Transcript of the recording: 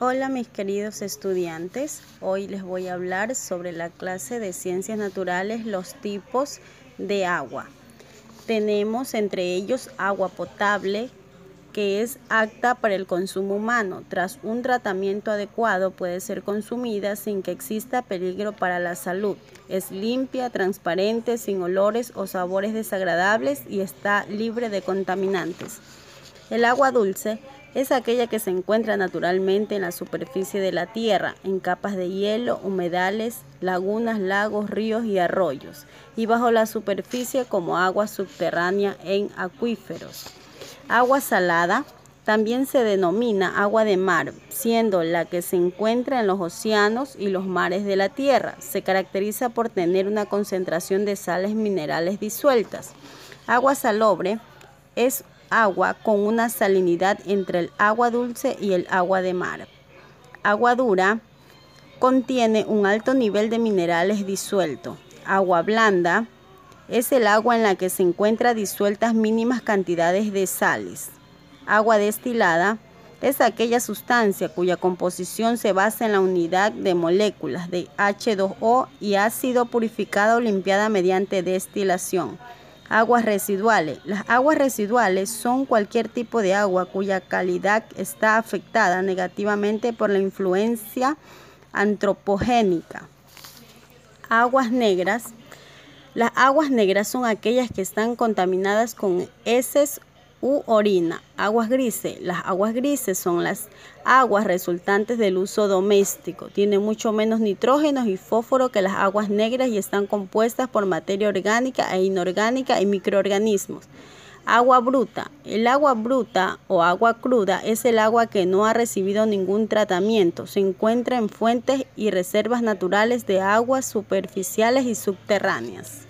Hola mis queridos estudiantes, hoy les voy a hablar sobre la clase de ciencias naturales, los tipos de agua. Tenemos entre ellos agua potable, que es apta para el consumo humano. Tras un tratamiento adecuado puede ser consumida sin que exista peligro para la salud. Es limpia, transparente, sin olores o sabores desagradables y está libre de contaminantes. El agua dulce es aquella que se encuentra naturalmente en la superficie de la tierra, en capas de hielo, humedales, lagunas, lagos, ríos y arroyos, y bajo la superficie como agua subterránea en acuíferos. Agua salada también se denomina agua de mar, siendo la que se encuentra en los océanos y los mares de la tierra. Se caracteriza por tener una concentración de sales minerales disueltas. Agua salobre es agua con una salinidad entre el agua dulce y el agua de mar. Agua dura contiene un alto nivel de minerales disueltos. Agua blanda es el agua en la que se encuentran disueltas mínimas cantidades de sales. Agua destilada es aquella sustancia cuya composición se basa en la unidad de moléculas de H2O y ha sido purificada o limpiada mediante destilación. Aguas residuales. Las aguas residuales son cualquier tipo de agua cuya calidad está afectada negativamente por la influencia antropogénica. Aguas negras. Las aguas negras son aquellas que están contaminadas con heces u orina. Aguas grises. Las aguas grises son las aguas resultantes del uso doméstico. Tienen mucho menos nitrógeno y fósforo que las aguas negras y están compuestas por materia orgánica e inorgánica y microorganismos. Agua bruta. El agua bruta o agua cruda es el agua que no ha recibido ningún tratamiento. Se encuentra en fuentes y reservas naturales de aguas superficiales y subterráneas.